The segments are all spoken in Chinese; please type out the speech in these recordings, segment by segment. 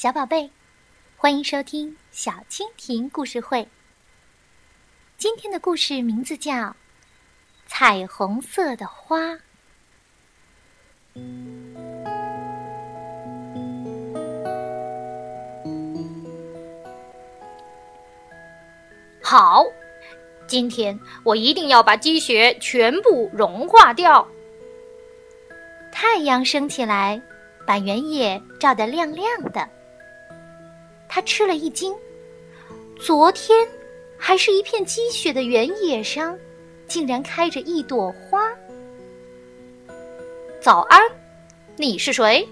小宝贝，欢迎收听小蜻蜓故事会。今天的故事名字叫《彩虹色的花》。好，今天我一定要把积雪全部融化掉。太阳升起来，把原野照得亮亮的。他吃了一惊，昨天还是一片积雪的原野上，竟然开着一朵花。早安，你是谁？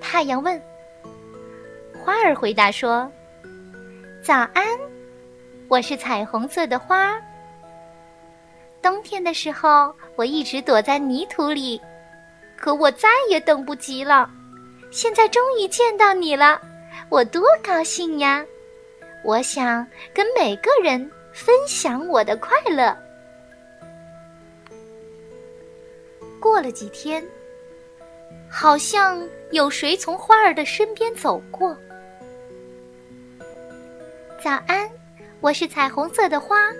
太阳问。花儿回答说：“早安，我是彩虹色的花。冬天的时候，我一直躲在泥土里，可我再也等不及了，现在终于见到你了。”我多高兴呀！我想跟每个人分享我的快乐。过了几天，好像有谁从花儿的身边走过。早安，我是彩虹色的花，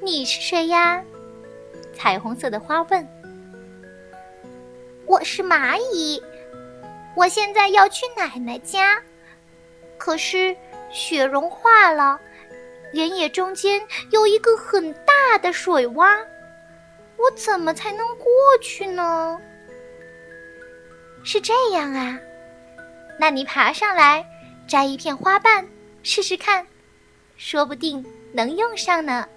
你是谁呀？彩虹色的花问。我是蚂蚁，我现在要去奶奶家。可是雪融化了，原野中间有一个很大的水洼，我怎么才能过去呢？是这样啊，那你爬上来摘一片花瓣试试看，说不定能用上呢。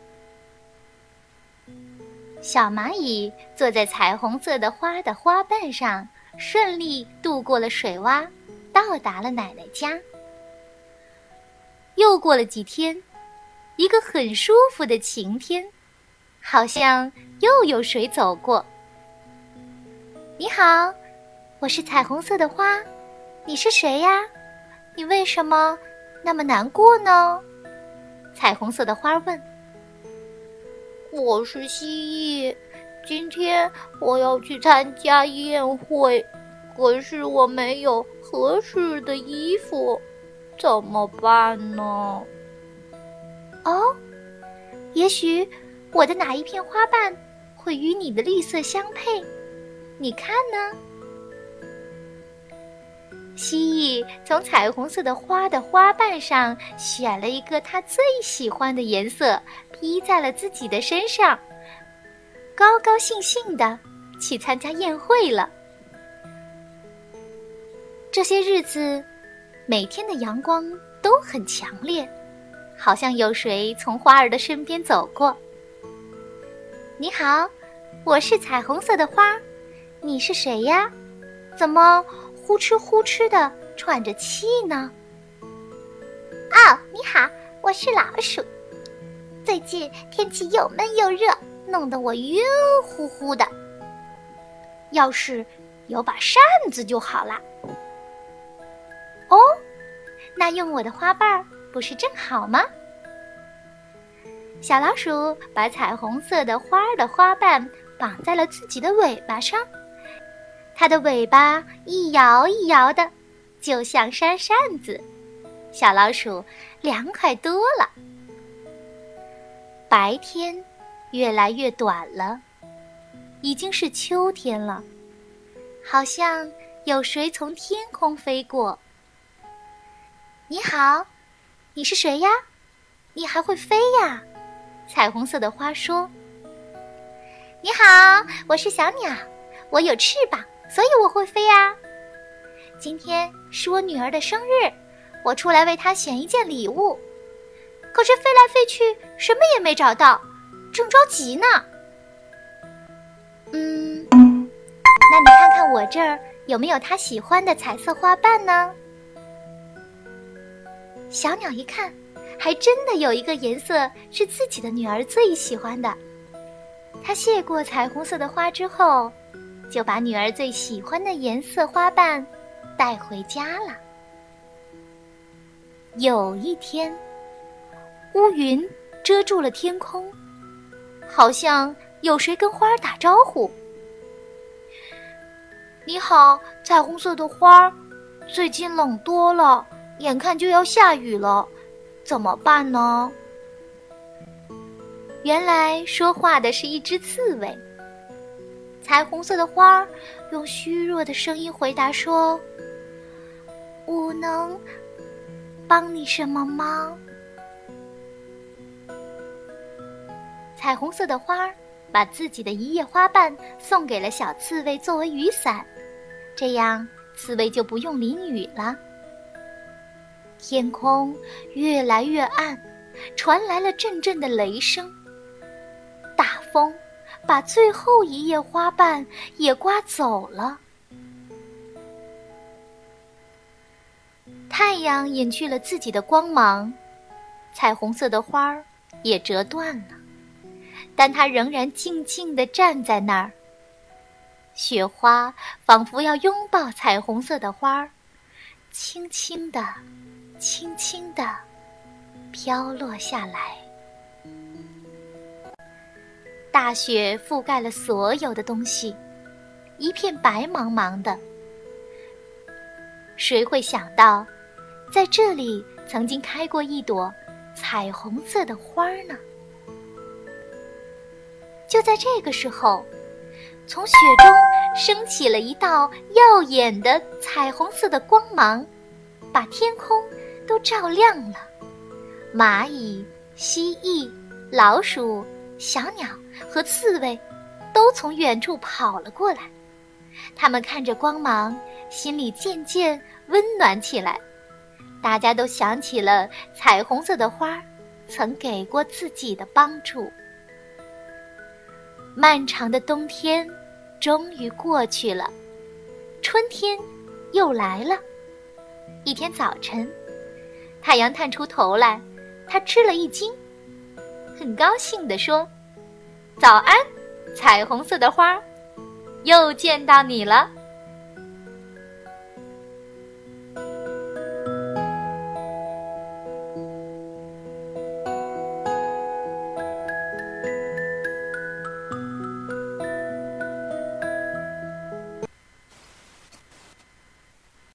小蚂蚁坐在彩虹色的花的花瓣上，顺利渡过了水洼，到达了奶奶家。又过了几天，一个很舒服的晴天，好像又有谁走过。你好，我是彩虹色的花，你是谁呀？你为什么那么难过呢？彩虹色的花问。我是蜥蜴，今天我要去参加宴会，可是我没有合适的衣服。怎么办呢？哦，也许我的哪一片花瓣会与你的绿色相配？你看呢？蜥蜴从彩虹色的花的花瓣上选了一个它最喜欢的颜色，披在了自己的身上，高高兴兴的去参加宴会了。这些日子。每天的阳光都很强烈，好像有谁从花儿的身边走过。你好，我是彩虹色的花，你是谁呀？怎么呼哧呼哧的喘着气呢？哦，你好，我是老鼠。最近天气又闷又热，弄得我晕乎乎的。要是有把扇子就好了。那用我的花瓣儿不是正好吗？小老鼠把彩虹色的花儿的花瓣绑在了自己的尾巴上，它的尾巴一摇一摇的，就像扇扇子。小老鼠凉快多了。白天越来越短了，已经是秋天了，好像有谁从天空飞过。你好，你是谁呀？你还会飞呀？彩虹色的花说：“你好，我是小鸟，我有翅膀，所以我会飞呀。今天是我女儿的生日，我出来为她选一件礼物，可是飞来飞去什么也没找到，正着急呢。嗯，那你看看我这儿有没有她喜欢的彩色花瓣呢？”小鸟一看，还真的有一个颜色是自己的女儿最喜欢的。它谢过彩虹色的花之后，就把女儿最喜欢的颜色花瓣带回家了。有一天，乌云遮住了天空，好像有谁跟花儿打招呼：“你好，彩虹色的花儿，最近冷多了，眼看就要下雨了，怎么办呢？”原来说话的是一只刺猬。彩虹色的花儿用虚弱的声音回答说：“我能帮你什么吗？”彩虹色的花儿把自己的一叶花瓣送给了小刺猬作为雨伞，这样刺猬就不用淋雨了。天空越来越暗，传来了阵阵的雷声。大风。把最后一叶花瓣也刮走了，太阳隐去了自己的光芒，彩虹色的花儿也折断了，但它仍然静静地站在那儿。雪花仿佛要拥抱彩虹色的花儿，轻轻地、轻轻地飘落下来。大雪覆盖了所有的东西，一片白茫茫的。谁会想到，在这里曾经开过一朵彩虹色的花呢？就在这个时候，从雪中升起了一道耀眼的彩虹色的光芒，把天空都照亮了。蚂蚁、蜥蜴、老鼠。小鸟和刺猬都从远处跑了过来，他们看着光芒，心里渐渐温暖起来。大家都想起了彩虹色的花曾给过自己的帮助。漫长的冬天终于过去了，春天又来了。一天早晨，太阳探出头来，他吃了一惊。很高兴地说：“早安，彩虹色的花，又见到你了。”